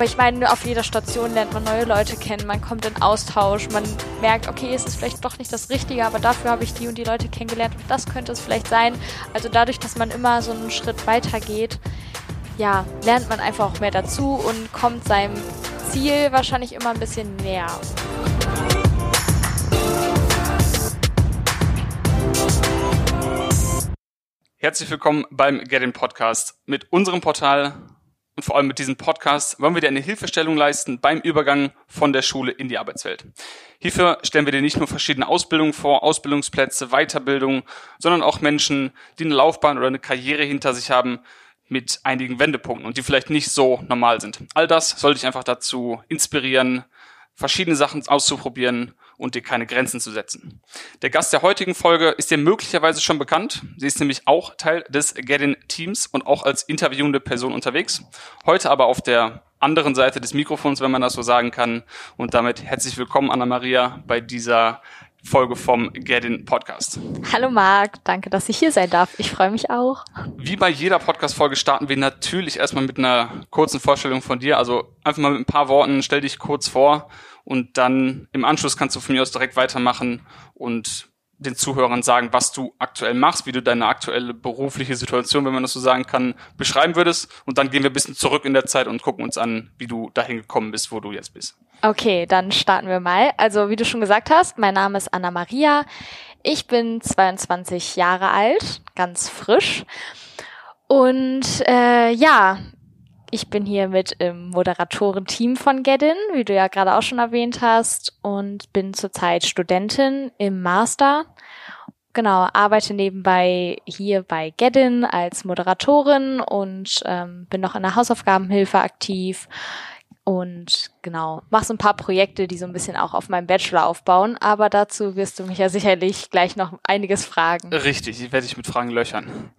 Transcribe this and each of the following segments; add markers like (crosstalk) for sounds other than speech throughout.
Aber ich meine, auf jeder Station lernt man neue Leute kennen, man kommt in Austausch, man merkt, okay, es ist vielleicht doch nicht das Richtige, aber dafür habe ich die und die Leute kennengelernt und das könnte es vielleicht sein. Also dadurch, dass man immer so einen Schritt weiter geht, ja, lernt man einfach auch mehr dazu und kommt seinem Ziel wahrscheinlich immer ein bisschen näher. Herzlich willkommen beim Get In Podcast. Mit unserem Portal und vor allem mit diesem Podcast wollen wir dir eine Hilfestellung leisten beim Übergang von der Schule in die Arbeitswelt. Hierfür stellen wir dir nicht nur verschiedene Ausbildungen vor, Ausbildungsplätze, Weiterbildung, sondern auch Menschen, die eine Laufbahn oder eine Karriere hinter sich haben mit einigen Wendepunkten und die vielleicht nicht so normal sind. All das soll dich einfach dazu inspirieren, verschiedene Sachen auszuprobieren und dir keine Grenzen zu setzen. Der Gast der heutigen Folge ist dir möglicherweise schon bekannt. Sie ist nämlich auch Teil des Get-In Teams und auch als interviewende Person unterwegs. Heute aber auf der anderen Seite des Mikrofons, wenn man das so sagen kann. Und damit herzlich willkommen, Anna-Maria, bei dieser Folge vom Get In Podcast. Hallo Marc, danke, dass ich hier sein darf. Ich freue mich auch. Wie bei jeder Podcast-Folge starten wir natürlich erstmal mit einer kurzen Vorstellung von dir. Also einfach mal mit ein paar Worten, stell dich kurz vor und dann im Anschluss kannst du von mir aus direkt weitermachen und den Zuhörern sagen, was du aktuell machst, wie du deine aktuelle berufliche Situation, wenn man das so sagen kann, beschreiben würdest. Und dann gehen wir ein bisschen zurück in der Zeit und gucken uns an, wie du dahin gekommen bist, wo du jetzt bist. Okay, dann starten wir mal. Also, wie du schon gesagt hast, mein Name ist Anna Maria. Ich bin 22 Jahre alt, ganz frisch. Und äh, ja, ich bin hier mit im Moderatorenteam von Gedin, wie du ja gerade auch schon erwähnt hast, und bin zurzeit Studentin im Master. Genau, arbeite nebenbei hier bei Gedin als Moderatorin und ähm, bin noch in der Hausaufgabenhilfe aktiv und genau, mach so ein paar Projekte, die so ein bisschen auch auf meinem Bachelor aufbauen, aber dazu wirst du mich ja sicherlich gleich noch einiges fragen. Richtig, ich werde dich mit Fragen löchern.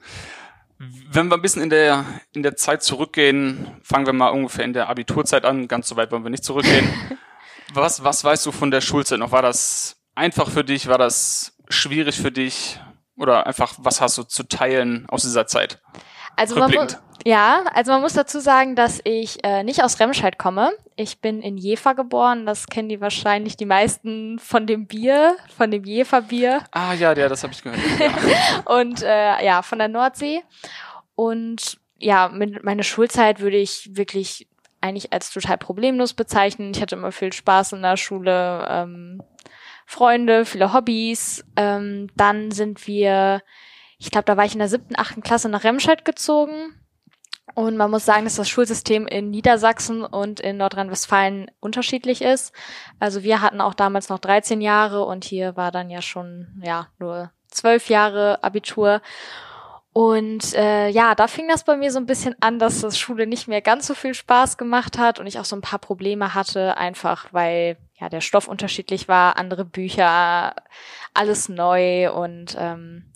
Wenn wir ein bisschen in der, in der Zeit zurückgehen, fangen wir mal ungefähr in der Abiturzeit an. Ganz so weit wollen wir nicht zurückgehen. (laughs) was, was weißt du von der Schulzeit noch? War das einfach für dich? War das schwierig für dich? Oder einfach, was hast du zu teilen aus dieser Zeit? Also man, ja, also man muss dazu sagen, dass ich äh, nicht aus Remscheid komme. Ich bin in Jever geboren. Das kennen die wahrscheinlich die meisten von dem Bier, von dem Jever-Bier. Ah ja, ja, das habe ich gehört. Ja. (laughs) und äh, ja, von der Nordsee. Und ja, mit meine Schulzeit würde ich wirklich eigentlich als total problemlos bezeichnen. Ich hatte immer viel Spaß in der Schule, ähm, Freunde, viele Hobbys. Ähm, dann sind wir ich glaube, da war ich in der siebten, achten Klasse nach Remscheid gezogen. Und man muss sagen, dass das Schulsystem in Niedersachsen und in Nordrhein-Westfalen unterschiedlich ist. Also wir hatten auch damals noch 13 Jahre und hier war dann ja schon ja nur zwölf Jahre Abitur. Und äh, ja, da fing das bei mir so ein bisschen an, dass das Schule nicht mehr ganz so viel Spaß gemacht hat und ich auch so ein paar Probleme hatte, einfach weil ja der Stoff unterschiedlich war, andere Bücher, alles neu und ähm,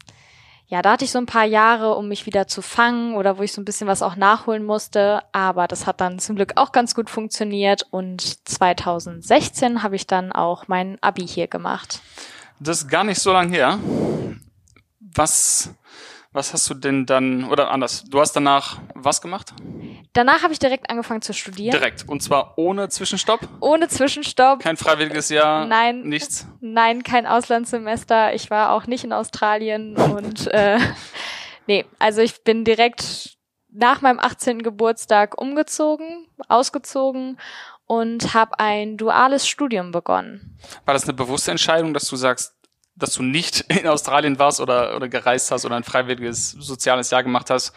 ja, da hatte ich so ein paar Jahre, um mich wieder zu fangen oder wo ich so ein bisschen was auch nachholen musste. Aber das hat dann zum Glück auch ganz gut funktioniert. Und 2016 habe ich dann auch mein Abi hier gemacht. Das ist gar nicht so lang her. Was was hast du denn dann, oder anders, du hast danach was gemacht? Danach habe ich direkt angefangen zu studieren. Direkt. Und zwar ohne Zwischenstopp? Ohne Zwischenstopp. Kein freiwilliges Jahr? Nein. Nichts? Nein, kein Auslandssemester. Ich war auch nicht in Australien und äh, (laughs) nee, also ich bin direkt nach meinem 18. Geburtstag umgezogen, ausgezogen und habe ein duales Studium begonnen. War das eine bewusste Entscheidung, dass du sagst, dass du nicht (laughs) in Australien warst oder, oder gereist hast oder ein freiwilliges soziales Jahr gemacht hast?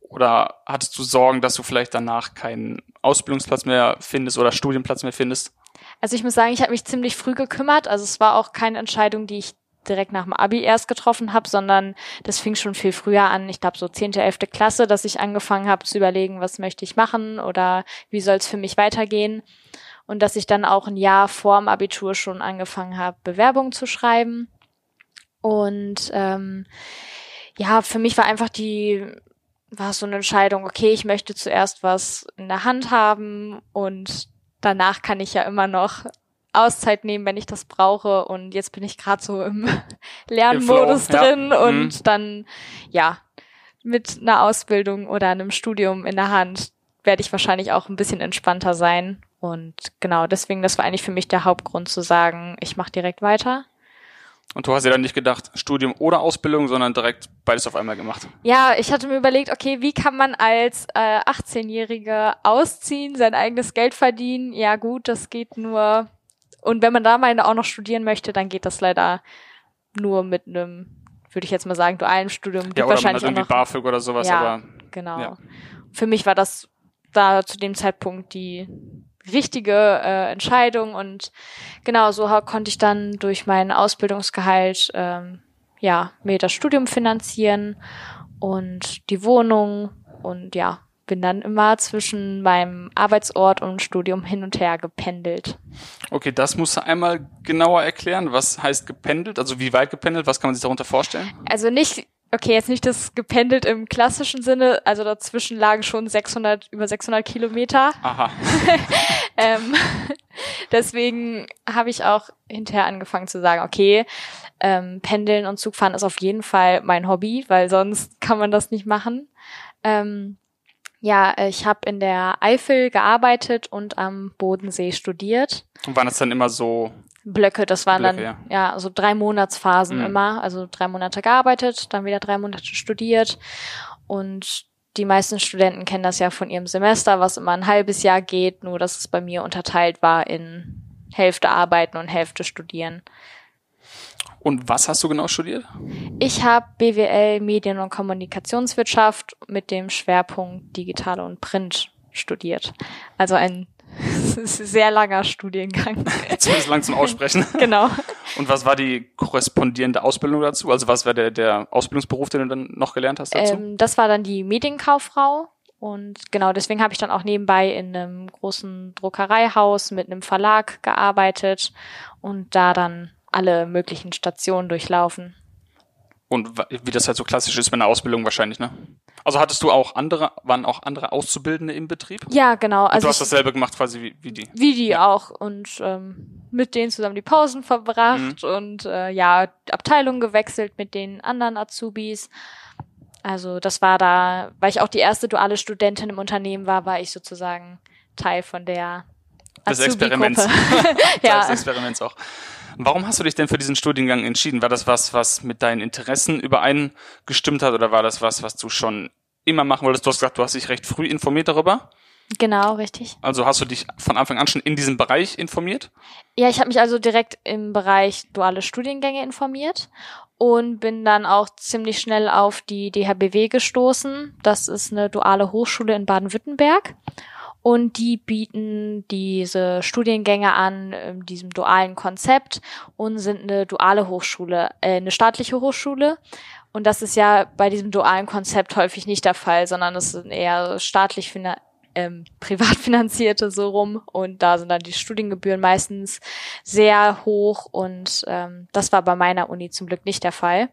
Oder hattest du Sorgen, dass du vielleicht danach keinen Ausbildungsplatz mehr findest oder Studienplatz mehr findest? Also ich muss sagen, ich habe mich ziemlich früh gekümmert. Also es war auch keine Entscheidung, die ich direkt nach dem Abi erst getroffen habe, sondern das fing schon viel früher an. Ich glaube so zehnte, elfte Klasse, dass ich angefangen habe zu überlegen, was möchte ich machen oder wie soll es für mich weitergehen. Und dass ich dann auch ein Jahr vor dem Abitur schon angefangen habe, Bewerbungen zu schreiben. Und ähm, ja, für mich war einfach die, war so eine Entscheidung, okay, ich möchte zuerst was in der Hand haben und danach kann ich ja immer noch Auszeit nehmen, wenn ich das brauche. Und jetzt bin ich gerade so im (laughs) Lernmodus Im drin ja. und mhm. dann, ja, mit einer Ausbildung oder einem Studium in der Hand werde ich wahrscheinlich auch ein bisschen entspannter sein. Und genau, deswegen, das war eigentlich für mich der Hauptgrund zu sagen, ich mache direkt weiter. Und du hast ja dann nicht gedacht, Studium oder Ausbildung, sondern direkt beides auf einmal gemacht. Ja, ich hatte mir überlegt, okay, wie kann man als äh, 18-Jährige ausziehen, sein eigenes Geld verdienen? Ja gut, das geht nur. Und wenn man da mal auch noch studieren möchte, dann geht das leider nur mit einem, würde ich jetzt mal sagen, dualen Studium. Ja, oder wahrscheinlich man hat irgendwie BAföG oder sowas, ja, aber. Genau. Ja. Für mich war das da zu dem Zeitpunkt die richtige äh, Entscheidung und genau so konnte ich dann durch mein Ausbildungsgehalt ähm, ja mir das Studium finanzieren und die Wohnung und ja bin dann immer zwischen meinem Arbeitsort und Studium hin und her gependelt. Okay, das musst du einmal genauer erklären. Was heißt gependelt? Also wie weit gependelt? Was kann man sich darunter vorstellen? Also nicht okay, jetzt nicht das gependelt im klassischen Sinne, also dazwischen lagen schon 600, über 600 Kilometer. Aha. (laughs) ähm, deswegen habe ich auch hinterher angefangen zu sagen, okay, ähm, Pendeln und Zugfahren ist auf jeden Fall mein Hobby, weil sonst kann man das nicht machen. Ähm, ja, ich habe in der Eifel gearbeitet und am Bodensee studiert. Und waren das dann immer so Blöcke. Das waren Blöcke, dann ja. ja so drei Monatsphasen mhm. immer. Also drei Monate gearbeitet, dann wieder drei Monate studiert. Und die meisten Studenten kennen das ja von ihrem Semester, was immer ein halbes Jahr geht, nur dass es bei mir unterteilt war in Hälfte arbeiten und Hälfte studieren. Und was hast du genau studiert? Ich habe BWL Medien- und Kommunikationswirtschaft mit dem Schwerpunkt Digitale und Print studiert. Also ein (laughs) ist ein sehr langer Studiengang. Zumindest lang zum Aussprechen. (laughs) genau. Und was war die korrespondierende Ausbildung dazu? Also was war der, der Ausbildungsberuf, den du dann noch gelernt hast dazu? Ähm, das war dann die Medienkauffrau. Und genau deswegen habe ich dann auch nebenbei in einem großen Druckereihaus mit einem Verlag gearbeitet und da dann alle möglichen Stationen durchlaufen. Und wie das halt so klassisch ist mit einer Ausbildung wahrscheinlich, ne? Also hattest du auch andere, waren auch andere Auszubildende im Betrieb? Ja, genau. Also und du hast dasselbe gemacht quasi wie, wie die? Wie die ja. auch und ähm, mit denen zusammen die Pausen verbracht mhm. und äh, ja, Abteilung gewechselt mit den anderen Azubis. Also das war da, weil ich auch die erste duale Studentin im Unternehmen war, war ich sozusagen Teil von der des Experiments. (laughs) (laughs) ja. Des Experiments auch. Warum hast du dich denn für diesen Studiengang entschieden? War das was, was mit deinen Interessen übereingestimmt hat oder war das was, was du schon immer machen wolltest? Du hast gesagt, du hast dich recht früh informiert darüber. Genau, richtig. Also hast du dich von Anfang an schon in diesem Bereich informiert? Ja, ich habe mich also direkt im Bereich duale Studiengänge informiert und bin dann auch ziemlich schnell auf die DHBW gestoßen. Das ist eine duale Hochschule in Baden-Württemberg und die bieten diese Studiengänge an in diesem dualen Konzept und sind eine duale Hochschule, äh, eine staatliche Hochschule. Und das ist ja bei diesem dualen Konzept häufig nicht der Fall, sondern es sind eher staatlich ähm, (laughs) privat finanzierte so rum und da sind dann die Studiengebühren meistens sehr hoch und ähm, das war bei meiner Uni zum Glück nicht der Fall.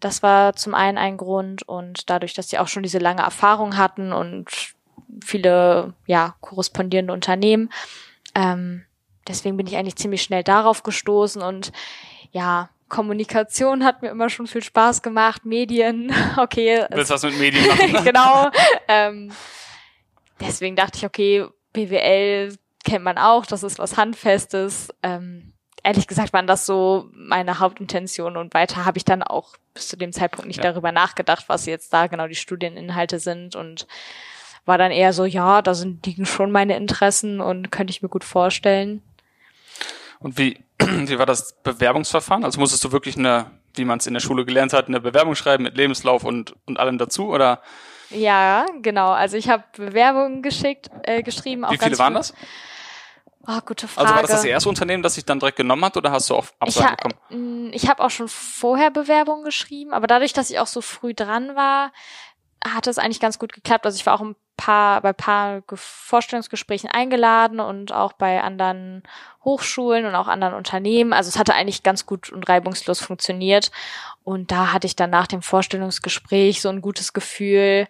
Das war zum einen ein Grund und dadurch, dass sie auch schon diese lange Erfahrung hatten und viele ja korrespondierende Unternehmen. Ähm, deswegen bin ich eigentlich ziemlich schnell darauf gestoßen und ja, Kommunikation hat mir immer schon viel Spaß gemacht, Medien, (laughs) okay. Willst was mit Medien machen? (laughs) Ne? genau. Ähm, deswegen dachte ich, okay, BWL kennt man auch, das ist was Handfestes. Ähm, ehrlich gesagt waren das so meine Hauptintentionen und weiter habe ich dann auch bis zu dem Zeitpunkt nicht ja. darüber nachgedacht, was jetzt da genau die Studieninhalte sind und war dann eher so, ja, da sind liegen schon meine Interessen und könnte ich mir gut vorstellen. Und wie, (clears throat) wie war das Bewerbungsverfahren? Also musstest du wirklich eine, wie man es in der Schule gelernt hat, eine Bewerbung schreiben mit Lebenslauf und, und allem dazu, oder? Ja, genau. Also ich habe Bewerbungen geschickt, äh, geschrieben. Wie viele waren das? Oh, gute Frage. Also war das das erste Unternehmen, das sich dann direkt genommen hat oder hast du auch Absagen ich bekommen? Ich habe auch schon vorher Bewerbungen geschrieben, aber dadurch, dass ich auch so früh dran war, hat es eigentlich ganz gut geklappt. Also ich war auch ein paar, bei paar Vorstellungsgesprächen eingeladen und auch bei anderen Hochschulen und auch anderen Unternehmen. Also es hatte eigentlich ganz gut und reibungslos funktioniert. Und da hatte ich dann nach dem Vorstellungsgespräch so ein gutes Gefühl,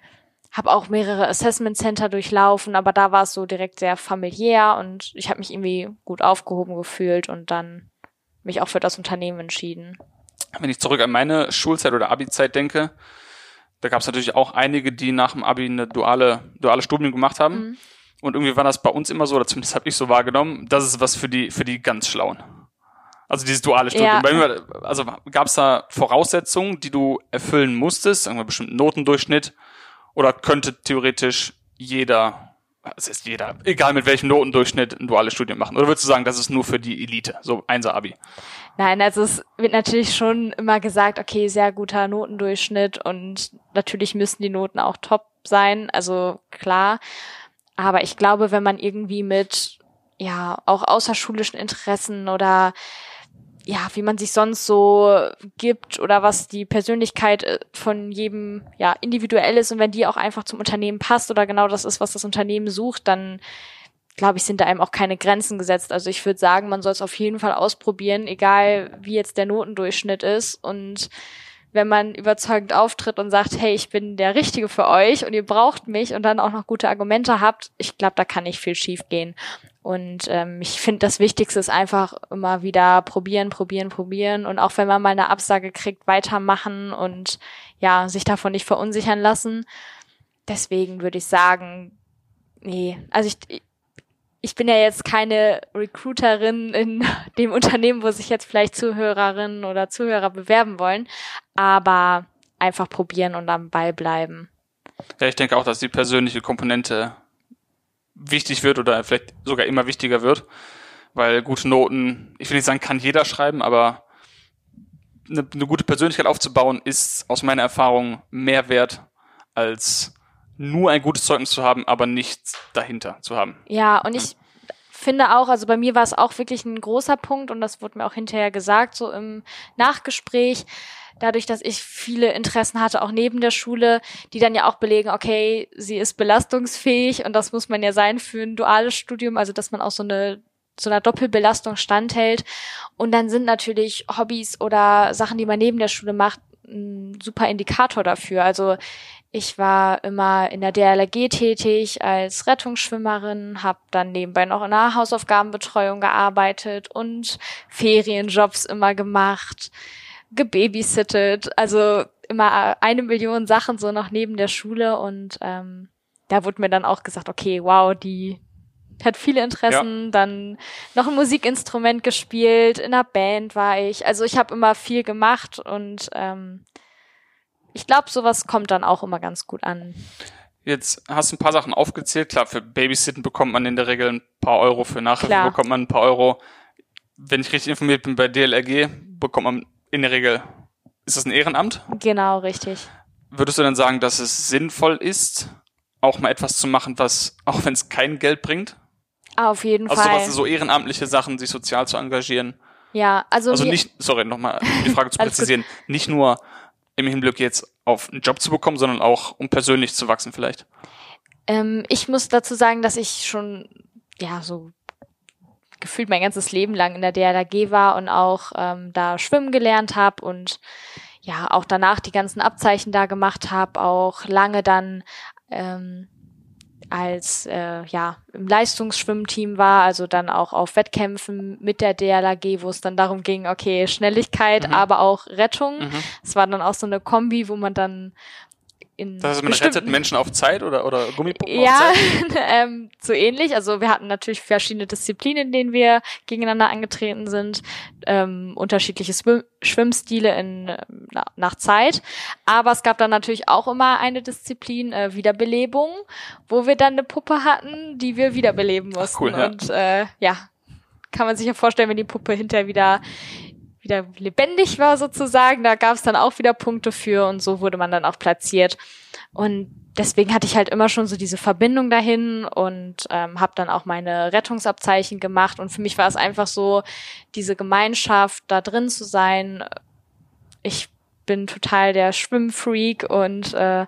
habe auch mehrere Assessment Center durchlaufen, aber da war es so direkt sehr familiär und ich habe mich irgendwie gut aufgehoben gefühlt und dann mich auch für das Unternehmen entschieden. Wenn ich zurück an meine Schulzeit oder Abi-Zeit denke, da gab es natürlich auch einige, die nach dem Abi eine duale, duale Studium gemacht haben. Mhm. Und irgendwie war das bei uns immer so, oder zumindest habe ich so wahrgenommen, das ist was für die, für die ganz Schlauen. Also dieses duale Studium. Ja. Mir, also gab es da Voraussetzungen, die du erfüllen musstest, sagen wir bestimmten Notendurchschnitt, oder könnte theoretisch jeder, es ist jeder, egal mit welchem Notendurchschnitt, ein duales Studium machen? Oder würdest du sagen, das ist nur für die Elite, so Einser-Abi? Nein, also es wird natürlich schon immer gesagt, okay, sehr guter Notendurchschnitt und natürlich müssen die Noten auch top sein, also klar. Aber ich glaube, wenn man irgendwie mit, ja, auch außerschulischen Interessen oder ja, wie man sich sonst so gibt oder was die Persönlichkeit äh, von jedem ja individuell ist und wenn die auch einfach zum Unternehmen passt oder genau das ist, was das Unternehmen sucht, dann glaube ich, sind da einem auch keine Grenzen gesetzt. Also ich würde sagen, man soll es auf jeden Fall ausprobieren, egal wie jetzt der Notendurchschnitt ist und wenn man überzeugend auftritt und sagt, hey, ich bin der Richtige für euch und ihr braucht mich und dann auch noch gute Argumente habt, ich glaube, da kann nicht viel schief gehen. Und ähm, ich finde, das Wichtigste ist einfach immer wieder probieren, probieren, probieren. Und auch wenn man mal eine Absage kriegt, weitermachen und ja, sich davon nicht verunsichern lassen. Deswegen würde ich sagen, nee, also ich, ich bin ja jetzt keine Recruiterin in (laughs) dem Unternehmen, wo sich jetzt vielleicht Zuhörerinnen oder Zuhörer bewerben wollen, aber einfach probieren und am Ball bleiben. Ja, ich denke auch, dass die persönliche Komponente wichtig wird oder vielleicht sogar immer wichtiger wird, weil gute Noten, ich will nicht sagen, kann jeder schreiben, aber eine, eine gute Persönlichkeit aufzubauen ist aus meiner Erfahrung mehr wert als nur ein gutes Zeugnis zu haben, aber nichts dahinter zu haben. Ja, und ich finde auch, also bei mir war es auch wirklich ein großer Punkt und das wurde mir auch hinterher gesagt, so im Nachgespräch, dadurch, dass ich viele Interessen hatte, auch neben der Schule, die dann ja auch belegen, okay, sie ist belastungsfähig und das muss man ja sein für ein duales Studium, also dass man auch so eine so einer Doppelbelastung standhält. Und dann sind natürlich Hobbys oder Sachen, die man neben der Schule macht, ein super Indikator dafür. Also ich war immer in der DLRG tätig als Rettungsschwimmerin, habe dann nebenbei noch in der Hausaufgabenbetreuung gearbeitet und Ferienjobs immer gemacht, gebabysittet, also immer eine Million Sachen so noch neben der Schule und ähm, da wurde mir dann auch gesagt, okay, wow, die hat viele Interessen, ja. dann noch ein Musikinstrument gespielt, in einer Band war ich. Also ich habe immer viel gemacht und ähm, ich glaube, sowas kommt dann auch immer ganz gut an. Jetzt hast du ein paar Sachen aufgezählt. Klar, für Babysitten bekommt man in der Regel ein paar Euro, für Nachhilfe Klar. bekommt man ein paar Euro. Wenn ich richtig informiert bin, bei DLRG bekommt man in der Regel, ist das ein Ehrenamt? Genau, richtig. Würdest du dann sagen, dass es sinnvoll ist, auch mal etwas zu machen, was, auch wenn es kein Geld bringt? Auf jeden also Fall. Also sowas, so ehrenamtliche Sachen, sich sozial zu engagieren. Ja, also. Also nicht, sorry, nochmal, um die Frage zu (laughs) präzisieren. Nicht nur im Hinblick jetzt auf einen Job zu bekommen, sondern auch um persönlich zu wachsen vielleicht? Ähm, ich muss dazu sagen, dass ich schon, ja, so gefühlt mein ganzes Leben lang in der DLRG war und auch ähm, da schwimmen gelernt habe und ja, auch danach die ganzen Abzeichen da gemacht habe, auch lange dann ähm, als äh, ja im Leistungsschwimmteam war, also dann auch auf Wettkämpfen mit der DLAG, wo es dann darum ging, okay, Schnelligkeit, mhm. aber auch Rettung. Mhm. Es war dann auch so eine Kombi, wo man dann in das heißt, man rettet Menschen auf Zeit oder, oder Gummipuppen ja, auf Zeit? (laughs) ähm, so ähnlich. Also wir hatten natürlich verschiedene Disziplinen, in denen wir gegeneinander angetreten sind, ähm, unterschiedliche Swim Schwimmstile in, na, nach Zeit. Aber es gab dann natürlich auch immer eine Disziplin, äh, Wiederbelebung, wo wir dann eine Puppe hatten, die wir wiederbeleben mussten. Ach, cool, ja. Und äh, ja, kann man sich ja vorstellen, wenn die Puppe hinterher wieder wieder lebendig war sozusagen. Da gab es dann auch wieder Punkte für und so wurde man dann auch platziert. Und deswegen hatte ich halt immer schon so diese Verbindung dahin und ähm, habe dann auch meine Rettungsabzeichen gemacht. Und für mich war es einfach so, diese Gemeinschaft, da drin zu sein. Ich bin total der Schwimmfreak und äh,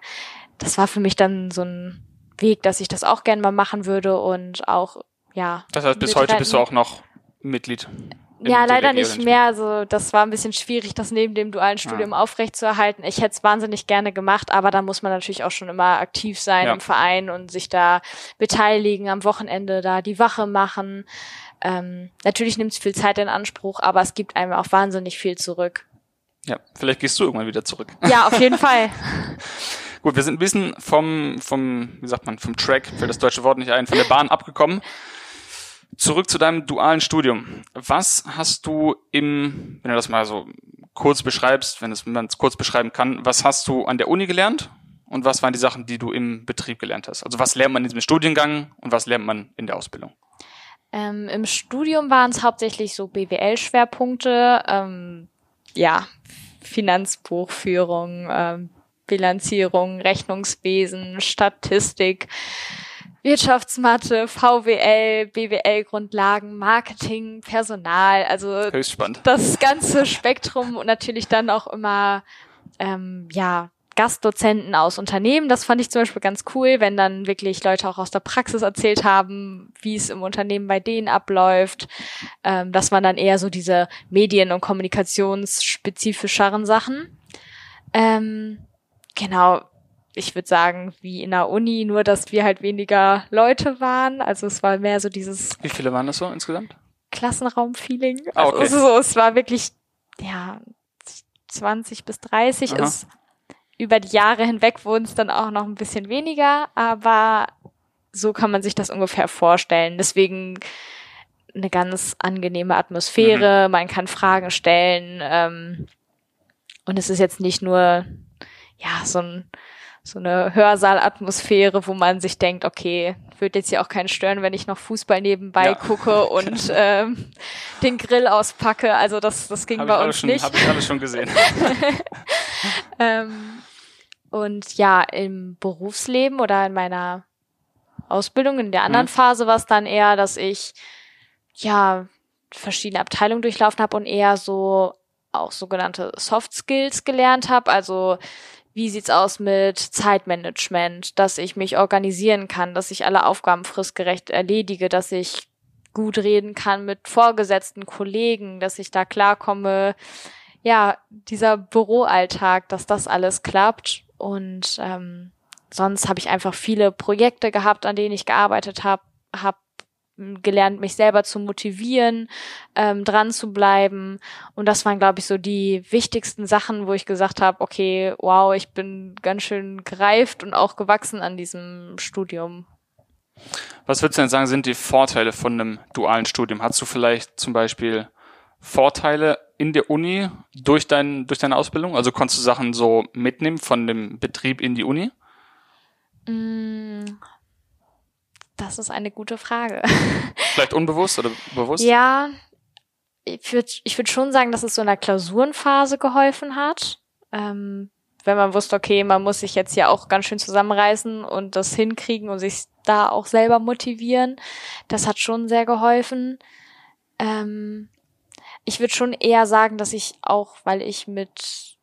das war für mich dann so ein Weg, dass ich das auch gerne mal machen würde und auch, ja. Das heißt, bis heute bist du auch noch Mitglied. Ja, leider nicht mehr. Also das war ein bisschen schwierig, das neben dem dualen Studium ja. aufrechtzuerhalten. Ich hätte es wahnsinnig gerne gemacht, aber da muss man natürlich auch schon immer aktiv sein ja. im Verein und sich da beteiligen, am Wochenende da die Wache machen. Ähm, natürlich nimmt es viel Zeit in Anspruch, aber es gibt einem auch wahnsinnig viel zurück. Ja, vielleicht gehst du irgendwann wieder zurück. Ja, auf jeden (laughs) Fall. Gut, wir sind ein bisschen vom, vom, wie sagt man, vom Track, fällt das deutsche Wort nicht ein, von der Bahn abgekommen. Zurück zu deinem dualen Studium. Was hast du im, wenn du das mal so kurz beschreibst, wenn, man es kurz beschreiben kann, was hast du an der Uni gelernt und was waren die Sachen, die du im Betrieb gelernt hast? Also was lernt man in diesem Studiengang und was lernt man in der Ausbildung? Ähm, Im Studium waren es hauptsächlich so BWL-Schwerpunkte, ähm, ja, Finanzbuchführung, ähm, Bilanzierung, Rechnungswesen, Statistik, Wirtschaftsmathe, VWL, BWL-Grundlagen, Marketing, Personal, also Höchst spannend. das ganze Spektrum und natürlich dann auch immer ähm, ja Gastdozenten aus Unternehmen. Das fand ich zum Beispiel ganz cool, wenn dann wirklich Leute auch aus der Praxis erzählt haben, wie es im Unternehmen bei denen abläuft. Ähm, das waren dann eher so diese Medien- und Kommunikationsspezifischeren Sachen. Ähm, genau, ich würde sagen, wie in der Uni, nur dass wir halt weniger Leute waren. Also es war mehr so dieses Wie viele waren das so insgesamt? Klassenraum-Feeling. Ah, Also okay. es ist so, es war wirklich, ja, 20 bis 30 Aha. ist über die Jahre hinweg wurden es dann auch noch ein bisschen weniger, aber so kann man sich das ungefähr vorstellen. Deswegen eine ganz angenehme Atmosphäre, Mhm. man kann Fragen stellen ähm, und es ist jetzt nicht nur ja so ein so eine Hörsaalatmosphäre, wo man sich denkt, okay, wird jetzt hier auch keinen stören, wenn ich noch Fußball nebenbei Ja. gucke (laughs) und ähm, den Grill auspacke. Also das, das ging Hab bei uns schon, nicht. Habe ich alles schon gesehen. (laughs) (laughs) Ähm, und ja, im Berufsleben oder in meiner Ausbildung, in der anderen Mhm. Phase war es dann eher, dass ich ja verschiedene Abteilungen durchlaufen habe und eher so auch sogenannte Soft Skills gelernt habe. Also wie sieht's aus mit Zeitmanagement, dass ich mich organisieren kann, dass ich alle Aufgaben fristgerecht erledige, dass ich gut reden kann mit Vorgesetzten, Kollegen, dass ich da klarkomme. Ja, dieser Büroalltag, dass das alles klappt. Und ähm, sonst habe ich einfach viele Projekte gehabt, an denen ich gearbeitet habe, habe gelernt, mich selber zu motivieren, ähm, dran zu bleiben. Und das waren, glaube ich, so die wichtigsten Sachen, wo ich gesagt habe, okay, wow, ich bin ganz schön gereift und auch gewachsen an diesem Studium. Was würdest du denn sagen, sind die Vorteile von einem dualen Studium? Hast du vielleicht zum Beispiel Vorteile in der Uni durch, dein, durch deine Ausbildung? Also konntest du Sachen so mitnehmen von dem Betrieb in die Uni? Das ist eine gute Frage. (laughs) Vielleicht unbewusst oder bewusst? Ja, ich würde ich würd schon sagen, dass es so in der Klausurenphase geholfen hat. Ähm, wenn man wusste, okay, man muss sich jetzt ja auch ganz schön zusammenreißen und das hinkriegen und sich da auch selber motivieren. Das hat schon sehr geholfen. Ähm, ich würde schon eher sagen, dass ich auch, weil ich mit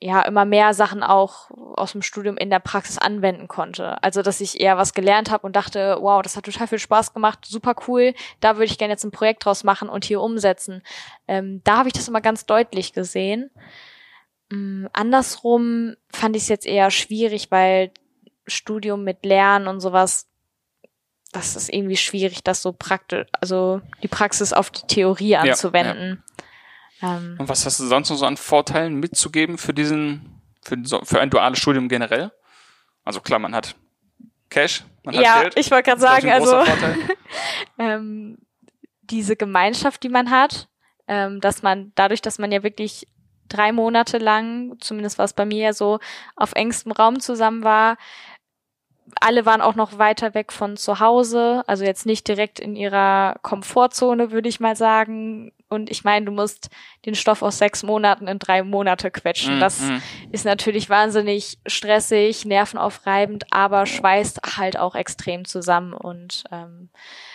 ja immer mehr Sachen auch aus dem Studium in der Praxis anwenden konnte. Also dass ich eher was gelernt habe und dachte, wow, das hat total viel Spaß gemacht, super cool, da würde ich gerne jetzt ein Projekt draus machen und hier umsetzen. Ähm, da habe ich das immer ganz deutlich gesehen. Ähm, andersrum fand ich es jetzt eher schwierig, weil Studium mit Lernen und sowas, das ist irgendwie schwierig, das so praktisch, also die Praxis auf die Theorie ja. anzuwenden. Ähm, Und was hast du sonst noch so an Vorteilen mitzugeben für diesen, für, für ein duales Studium generell? Also klar, man hat Cash, man hat ja, Geld. ich wollte gerade sagen, also (laughs) ähm, diese Gemeinschaft, die man hat, ähm, dass man dadurch, dass man ja wirklich drei Monate lang, zumindest war es bei mir ja so, auf engstem Raum zusammen war, alle waren auch noch weiter weg von zu Hause, also jetzt nicht direkt in ihrer Komfortzone, würde ich mal sagen. Und ich meine, du musst den Stoff aus sechs Monaten in drei Monate quetschen. Mm, Das mm. ist natürlich wahnsinnig stressig, nervenaufreibend, aber schweißt halt auch extrem zusammen und ähm,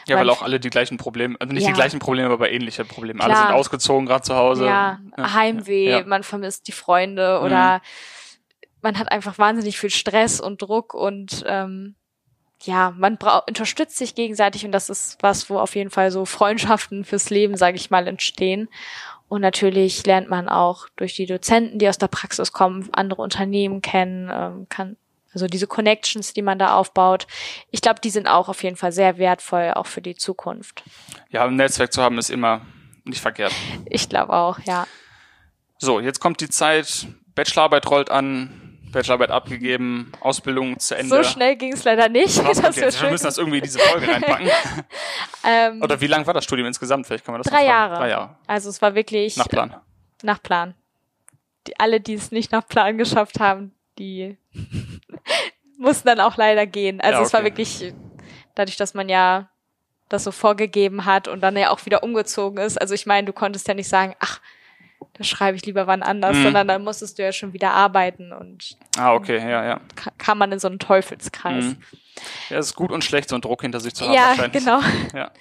Ja, weil auch alle die gleichen Probleme, also nicht die Ja. gleichen Probleme, aber ähnliche Probleme. Alle Klar. sind ausgezogen, gerade zu Hause. ja, Heimweh, ja. Mhm. man vermisst die Freunde oder man hat einfach wahnsinnig viel Stress und Druck und ähm, ja, man unterstützt sich gegenseitig und das ist was, wo auf jeden Fall so Freundschaften fürs Leben, sage ich mal, entstehen. Und natürlich lernt man auch durch die Dozenten, die aus der Praxis kommen, andere Unternehmen kennen, ähm, kann also diese Connections, die man da aufbaut. Ich glaube, die sind auch auf jeden Fall sehr wertvoll, auch für die Zukunft. Ja, ein Netzwerk zu haben ist immer nicht verkehrt. Ich glaube auch, ja. So, jetzt kommt die Zeit, Bachelorarbeit rollt an, Bachelorarbeit abgegeben, Ausbildung zu Ende. So schnell ging es leider nicht. (laughs) Das okay, wär wir schön. müssen das irgendwie in diese Folge reinpacken. (laughs) ähm, Oder wie lang war das Studium insgesamt? Vielleicht kann man das drei. Jahre. Drei Jahre. Also es war wirklich Nach Plan. nach Plan. Die, alle, die es nicht nach Plan geschafft haben, die (laughs) mussten dann auch leider gehen. Also Ja, es war okay. wirklich dadurch, dass man ja das so vorgegeben hat und dann ja auch wieder umgezogen ist. Also ich meine, du konntest ja nicht sagen, ach, da schreibe ich lieber wann anders, Mhm. sondern dann musstest du ja schon wieder arbeiten und Ah, okay, ja, ja. ka- kam man in so einen Teufelskreis. Mhm. Ja, es ist gut und schlecht, so einen Druck hinter sich zu haben Ja, wahrscheinlich. genau. (laughs) Ja.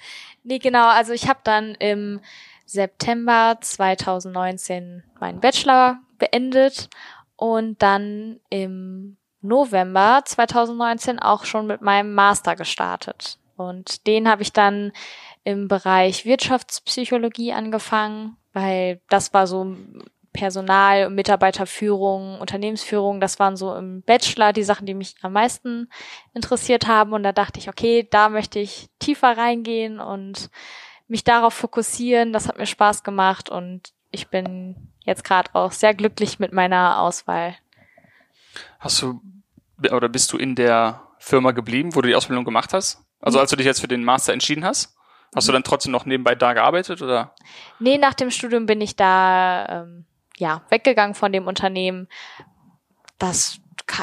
Nee, genau. Also ich habe dann im September 2019 meinen Bachelor beendet und dann im November 2019 auch schon mit meinem Master gestartet. Und den habe ich dann im Bereich Wirtschaftspsychologie angefangen, weil das war so Personal, Mitarbeiterführung, Unternehmensführung, das waren so im Bachelor die Sachen, die mich am meisten interessiert haben. Und da dachte ich, okay, da möchte ich tiefer reingehen und mich darauf fokussieren. Das hat mir Spaß gemacht und ich bin jetzt gerade auch sehr glücklich mit meiner Auswahl. Hast du oder bist du in der Firma geblieben, wo du die Ausbildung gemacht hast? Also als du dich jetzt für den Master entschieden hast, hast du dann trotzdem noch nebenbei da gearbeitet oder? Nee, nach dem Studium bin ich da ähm, ja weggegangen von dem Unternehmen. Das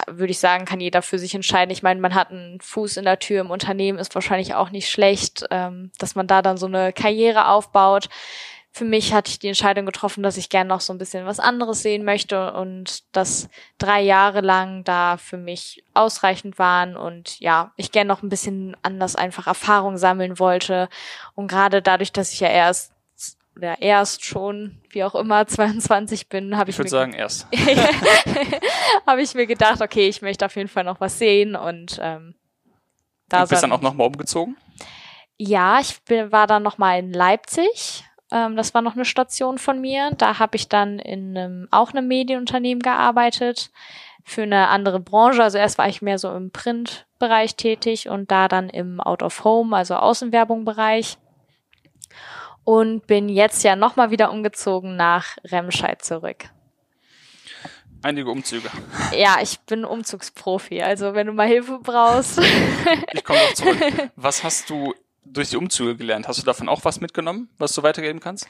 würde ich sagen, kann jeder für sich entscheiden. Ich meine, man hat einen Fuß in der Tür im Unternehmen, ist wahrscheinlich auch nicht schlecht, ähm, dass man da dann so eine Karriere aufbaut. Für mich hatte ich die Entscheidung getroffen, dass ich gerne noch so ein bisschen was anderes sehen möchte und dass drei Jahre lang da für mich ausreichend waren und ja, ich gerne noch ein bisschen anders einfach Erfahrung sammeln wollte. Und gerade dadurch, dass ich ja erst oder erst schon, wie auch immer, (laughs) 22 bin, habe ich, Ich würde mir sagen erst. (laughs) habe ich mir gedacht, okay, ich möchte auf jeden Fall noch was sehen und ähm, da du bist dann auch nochmal umgezogen? ja, ich bin, war dann noch mal in Leipzig. Ähm, das war noch eine Station von mir. Da habe ich dann in einem, auch einem Medienunternehmen gearbeitet für eine andere Branche. Also erst war ich mehr so im Printbereich tätig und da dann im Out of Home, also Außenwerbung-Bereich. Und bin jetzt ja noch mal wieder umgezogen nach Remscheid zurück. Einige Umzüge. Ja, ich bin Umzugsprofi. Also wenn du mal Hilfe brauchst. Ich komme noch zurück. (laughs) Was hast du durch die Umzüge gelernt? Hast du davon auch was mitgenommen, was du weitergeben kannst?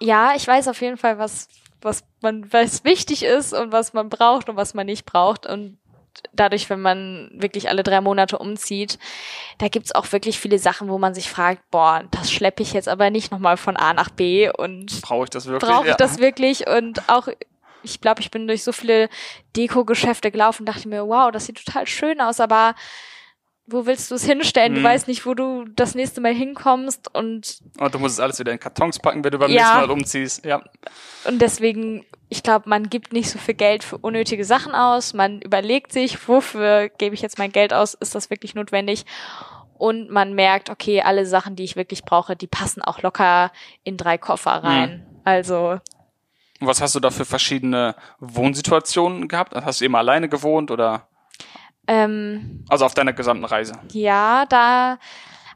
Ja, ich weiß auf jeden Fall, was, was man, was wichtig ist und was man braucht und was man nicht braucht. Und dadurch, wenn man wirklich alle drei Monate umzieht, da gibt's auch wirklich viele Sachen, wo man sich fragt, boah, das schleppe ich jetzt aber nicht nochmal von A nach B und Brauche ich das wirklich? brauche ich Ja. das wirklich? Und auch, ich glaube, ich bin durch so viele Deko-Geschäfte gelaufen und dachte mir, wow, das sieht total schön aus, aber wo willst du es hinstellen? Du Mhm. weißt nicht, wo du das nächste Mal hinkommst und Und du musst es alles wieder in Kartons packen, wenn du beim Ja. nächsten Mal umziehst. Ja. Und deswegen, ich glaube, man gibt nicht so viel Geld für unnötige Sachen aus. Man überlegt sich, wofür gebe ich jetzt mein Geld aus? Ist das wirklich notwendig? Und man merkt, okay, alle Sachen, die ich wirklich brauche, die passen auch locker in drei Koffer rein. Also, Und was hast du da für verschiedene Wohnsituationen gehabt? Hast du immer alleine gewohnt oder? Ähm, Also auf deiner gesamten Reise? ja, da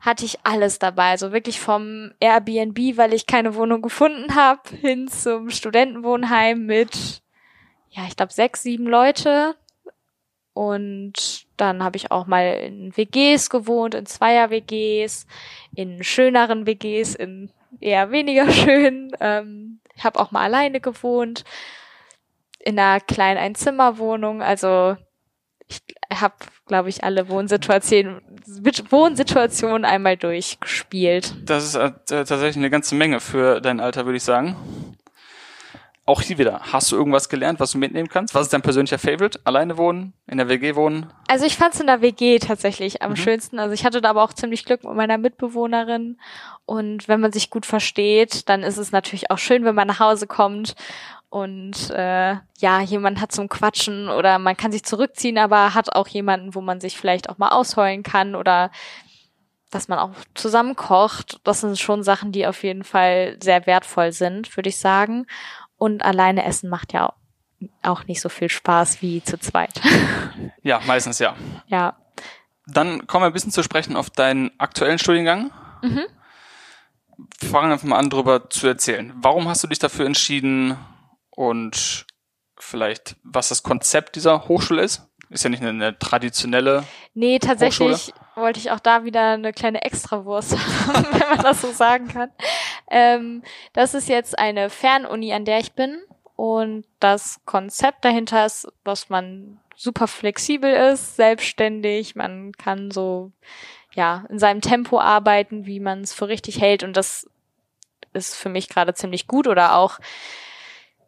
hatte ich alles dabei. Also wirklich vom Airbnb, weil ich keine Wohnung gefunden habe, hin zum Studentenwohnheim mit, ja, ich glaube, sechs, sieben Leute. Und dann habe ich auch mal in WGs gewohnt, in Zweier-WGs, in schöneren WGs, in eher weniger (laughs) schön. Ähm, ich habe auch mal alleine gewohnt, in einer kleinen Einzimmerwohnung. Also habe, glaube ich, alle Wohnsituationen, Wohnsituationen einmal durchgespielt. Das ist äh, tatsächlich eine ganze Menge für dein Alter, würde ich sagen. Auch hier wieder, hast du irgendwas gelernt, was du mitnehmen kannst? Was ist dein persönlicher Favorite? Alleine wohnen? In der WG wohnen? Also ich fand es in der WG tatsächlich am schönsten. Also ich hatte da aber auch ziemlich Glück mit meiner Mitbewohnerin. Und wenn man sich gut versteht, dann ist es natürlich auch schön, wenn man nach Hause kommt und äh, ja, jemand hat zum Quatschen oder man kann sich zurückziehen, aber hat auch jemanden, wo man sich vielleicht auch mal ausheulen kann oder dass man auch zusammen kocht. Das sind schon Sachen, die auf jeden Fall sehr wertvoll sind, würde ich sagen. Und alleine essen macht ja auch nicht so viel Spaß wie zu zweit. (laughs) Ja, meistens ja. ja. Dann kommen wir ein bisschen zu sprechen auf deinen aktuellen Studiengang. Wir fangen einfach mal an, darüber zu erzählen. Warum hast du dich dafür entschieden, und vielleicht, was das Konzept dieser Hochschule ist? Ist ja nicht eine, eine traditionelle. Nee, tatsächlich Hochschule. wollte ich auch da wieder eine kleine Extrawurst (laughs) haben, wenn man das so sagen kann. Ähm, das ist jetzt eine Fernuni, an der ich bin. Und das Konzept dahinter ist, dass man super flexibel ist, selbstständig, man kann so ja in seinem Tempo arbeiten, wie man es für richtig hält und das ist für mich gerade ziemlich gut oder auch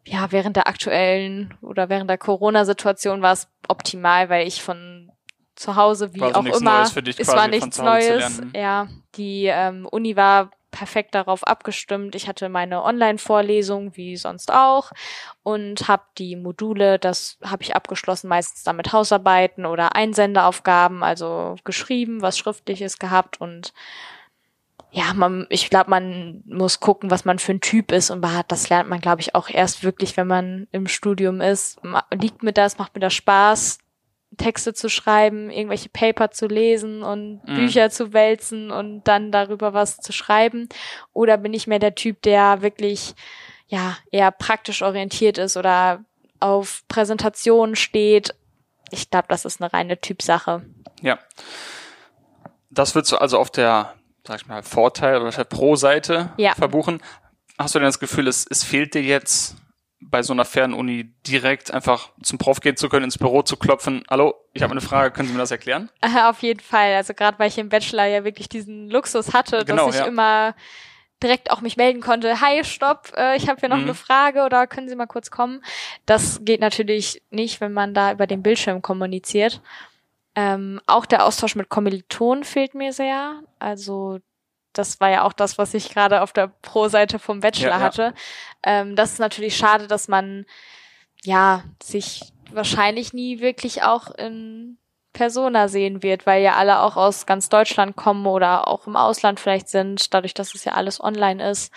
ja, während der aktuellen oder während der Corona-Situation war es optimal, weil ich von zu Hause, wie war auch immer, es war nichts Neues. Ja, die ähm, Uni war perfekt darauf abgestimmt. Ich hatte meine Online-Vorlesung wie sonst auch und habe die Module, das habe ich abgeschlossen, meistens damit Hausarbeiten oder Einsendeaufgaben, also geschrieben, was schriftliches gehabt und ja, man, ich glaube, man muss gucken, was man für ein Typ ist und das lernt man, glaube ich, auch erst wirklich, wenn man im Studium ist. Liegt mir das, macht mir das Spaß, Texte zu schreiben, irgendwelche Paper zu lesen und mhm. Bücher zu wälzen und dann darüber was zu schreiben? Oder bin ich mehr der Typ, der wirklich, ja, eher praktisch orientiert ist oder auf Präsentationen steht? Ich glaube, das ist eine reine Typsache. Ja. Das würdest du also auf der sag ich mal, Vorteil oder Pro-Seite ja. verbuchen. Hast du denn das Gefühl, es, es fehlt dir jetzt bei so einer Fernuni direkt einfach zum Prof gehen zu können, ins Büro zu klopfen. Hallo, ich habe eine Frage, können Sie mir das erklären? (laughs) Auf jeden Fall. Also gerade weil ich im Bachelor ja wirklich diesen Luxus hatte, genau, dass ich ja. immer direkt auch mich melden konnte, hi, stopp, äh, ich habe hier noch mhm. eine Frage oder können Sie mal kurz kommen. Das geht natürlich nicht, wenn man da über den Bildschirm kommuniziert. Ähm, auch der Austausch mit Kommilitonen fehlt mir sehr. Also das war ja auch das, was ich gerade auf der Pro-Seite vom Bachelor ja, ja. hatte. Ähm, das ist natürlich schade, dass man ja sich wahrscheinlich nie wirklich auch in Persona sehen wird, weil ja alle auch aus ganz Deutschland kommen oder auch im Ausland vielleicht sind, dadurch, dass es ja alles online ist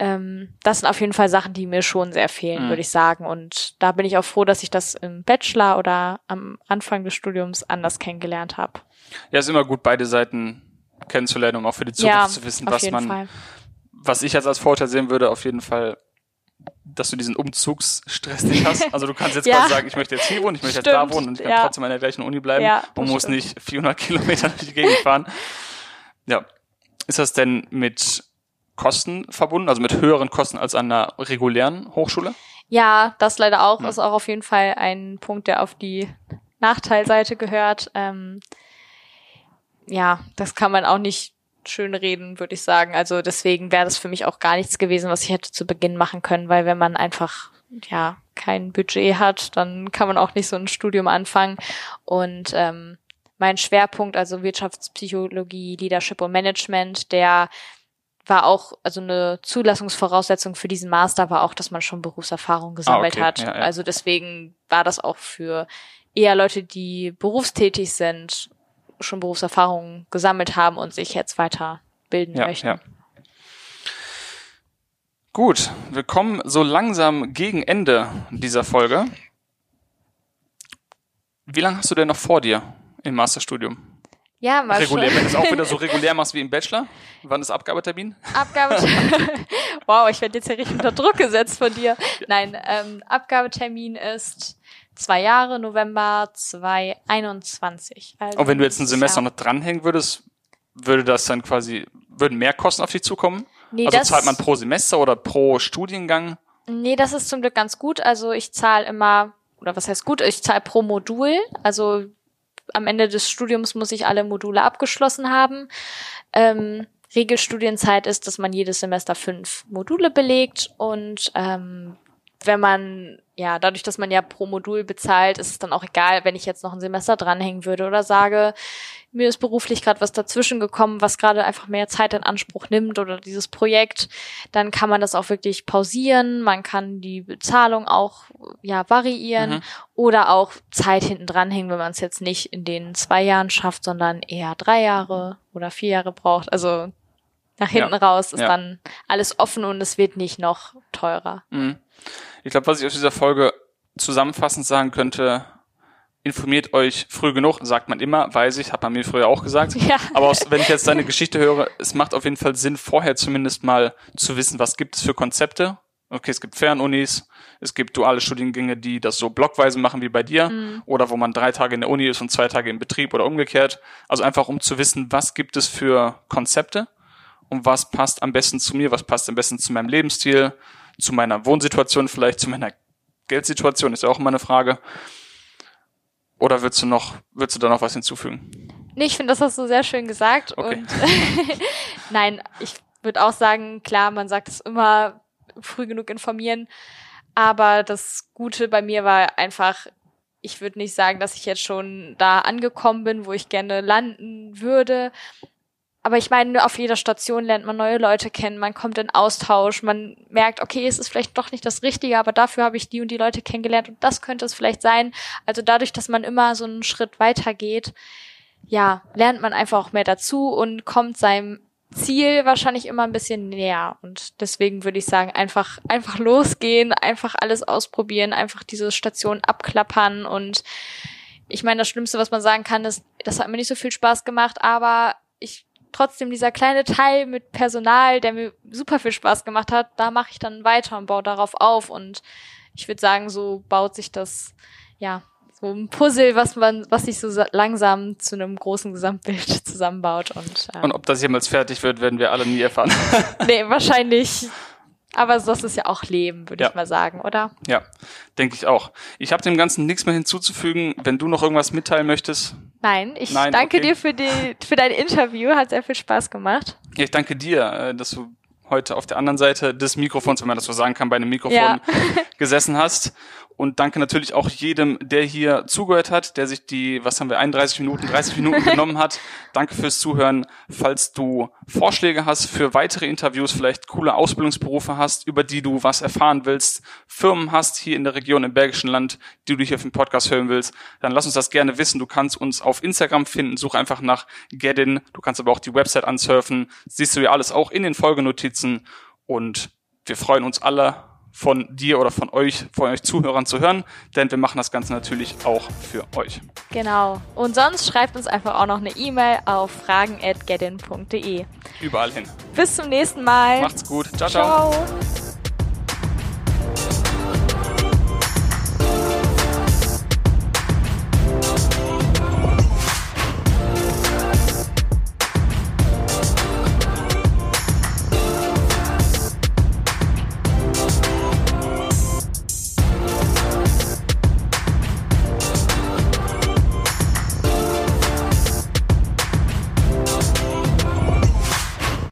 ähm, das sind auf jeden Fall Sachen, die mir schon sehr fehlen, mhm. würde ich sagen. Und da bin ich auch froh, dass ich das im Bachelor oder am Anfang des Studiums anders kennengelernt habe. Ja, ist immer gut, beide Seiten kennenzulernen, um auch für die Zukunft ja, zu wissen, was man, Fall. was ich jetzt als Vorteil sehen würde, auf jeden Fall, dass du diesen Umzugsstress nicht hast. Also du kannst (laughs) jetzt ja. quasi sagen, ich möchte jetzt hier wohnen, ich möchte stimmt. jetzt da wohnen und ich kann ja. trotzdem an der gleichen Uni bleiben ja, und muss stimmt. nicht 400 (laughs) Kilometer durch die Gegend fahren. Ja. Ist das denn mit Kosten verbunden, also mit höheren Kosten als an einer regulären Hochschule? Ja, das leider auch. Ja. Ist auch auf jeden Fall ein Punkt, der auf die Nachteilseite gehört. Ähm, ja, das kann man auch nicht schön reden, würde ich sagen. Also deswegen wäre das für mich auch gar nichts gewesen, was ich hätte zu Beginn machen können, weil wenn man einfach ja kein Budget hat, dann kann man auch nicht so ein Studium anfangen. Und ähm, mein Schwerpunkt, also Wirtschaftspsychologie, Leadership und Management, der war auch, also eine Zulassungsvoraussetzung für diesen Master war auch, dass man schon Berufserfahrung gesammelt ah, okay. hat. Ja, ja. Also deswegen war das auch für eher Leute, die berufstätig sind, schon Berufserfahrung gesammelt haben und sich jetzt weiter bilden ja, möchten. Ja. Gut, wir kommen so langsam gegen Ende dieser Folge. Wie lange hast du denn noch vor dir im Masterstudium? Ja, mal Regulär, wenn du es auch wieder so (laughs) regulär machst wie im Bachelor. Wann ist Abgabetermin? Abgabetermin. (laughs) wow, ich werde jetzt hier richtig unter Druck gesetzt von dir. Nein, ähm, Abgabetermin ist zwei Jahre, November 2021. Also Und wenn du jetzt ein Semester noch dranhängen würdest, würde das dann quasi, würden mehr Kosten auf dich zukommen? Nee, also zahlt man pro Semester oder pro Studiengang? Nee, das ist zum Glück ganz gut. Also ich zahle immer, oder was heißt gut, ich zahle pro Modul. Also am Ende des Studiums muss ich alle Module abgeschlossen haben. Ähm, Regelstudienzeit ist, dass man jedes Semester fünf Module belegt und ähm, wenn man, ja, dadurch, dass man ja pro Modul bezahlt, ist es dann auch egal, wenn ich jetzt noch ein Semester dranhängen würde oder sage, mir ist beruflich gerade was dazwischen gekommen, was gerade einfach mehr Zeit in Anspruch nimmt oder dieses Projekt, dann kann man das auch wirklich pausieren, man kann die Bezahlung auch ja variieren mhm. oder auch Zeit hinten dranhängen, wenn man es jetzt nicht in den zwei Jahren schafft, sondern eher drei Jahre oder vier Jahre braucht. Also nach hinten ja. raus ist ja. dann alles offen und es wird nicht noch teurer. Mhm. Ich glaube, was ich aus dieser Folge zusammenfassend sagen könnte, informiert euch früh genug, sagt man immer, weiß ich, hat man mir früher auch gesagt. (laughs) Ja. Aber aus, wenn ich jetzt deine Geschichte höre, es macht auf jeden Fall Sinn, vorher zumindest mal zu wissen, was gibt es für Konzepte Okay, es gibt Fernunis, es gibt duale Studiengänge, die das so blockweise machen wie bei dir mhm. oder wo man drei Tage in der Uni ist und zwei Tage im Betrieb oder umgekehrt. Also einfach um zu wissen, was gibt es für Konzepte und was passt am besten zu mir, was passt am besten zu meinem Lebensstil, zu meiner Wohnsituation, vielleicht zu meiner Geldsituation, ist ja auch immer eine Frage. Oder willst du noch, willst du da noch was hinzufügen? Nee, ich finde, das hast du sehr schön gesagt. Okay. Und (laughs) nein, ich würde auch sagen, klar, man sagt es immer, früh genug informieren. Aber das Gute bei mir war einfach, ich würde nicht sagen, dass ich jetzt schon da angekommen bin, wo ich gerne landen würde. Aber ich meine, auf jeder Station lernt man neue Leute kennen, man kommt in Austausch, man merkt, okay, es ist vielleicht doch nicht das Richtige, aber dafür habe ich die und die Leute kennengelernt und das könnte es vielleicht sein. Also dadurch, dass man immer so einen Schritt weiter geht, ja, lernt man einfach auch mehr dazu und kommt seinem Ziel wahrscheinlich immer ein bisschen näher. Und deswegen würde ich sagen, einfach, einfach losgehen, einfach alles ausprobieren, einfach diese Station abklappern. Und ich meine, das Schlimmste, was man sagen kann, ist, das hat mir nicht so viel Spaß gemacht, aber trotzdem dieser kleine Teil mit Personal, der mir super viel Spaß gemacht hat, da mache ich dann weiter und baue darauf auf. Und ich würde sagen, so baut sich das, ja, so ein Puzzle, was man, was sich so langsam zu einem großen Gesamtbild (laughs) zusammenbaut. Und, äh, und ob das jemals fertig wird, werden wir alle nie erfahren. (laughs) nee, wahrscheinlich. Aber das ist ja auch Leben, würde ja. ich mal sagen, oder? Ja, denke ich auch. Ich habe dem Ganzen nichts mehr hinzuzufügen. Wenn du noch irgendwas mitteilen möchtest. Nein, ich Nein, danke okay. dir für, die, für dein Interview. Hat sehr viel Spaß gemacht. Ja, ich danke dir, äh, dass du heute auf der anderen Seite des Mikrofons, wenn man das so sagen kann, bei einem Mikrofon ja. gesessen hast. Und danke natürlich auch jedem, der hier zugehört hat, der sich die, was haben wir, 31 Minuten, 30 Minuten genommen hat. Danke fürs Zuhören. Falls du Vorschläge hast für weitere Interviews, vielleicht coole Ausbildungsberufe hast, über die du was erfahren willst, Firmen hast hier in der Region im Bergischen Land, die du hier auf dem Podcast hören willst, dann lass uns das gerne wissen. Du kannst uns auf Instagram finden, such einfach nach Gedin. Du kannst aber auch die Website ansurfen. Siehst du ja alles auch in den Folgenotizen. Und wir freuen uns alle von dir oder von euch, von euch Zuhörern zu hören, denn wir machen das Ganze natürlich auch für euch. Genau. Und sonst schreibt uns einfach auch noch eine E-Mail auf fragen@getin.de. Überall hin. Bis zum nächsten Mal. Macht's gut. ciao. ciao. ciao.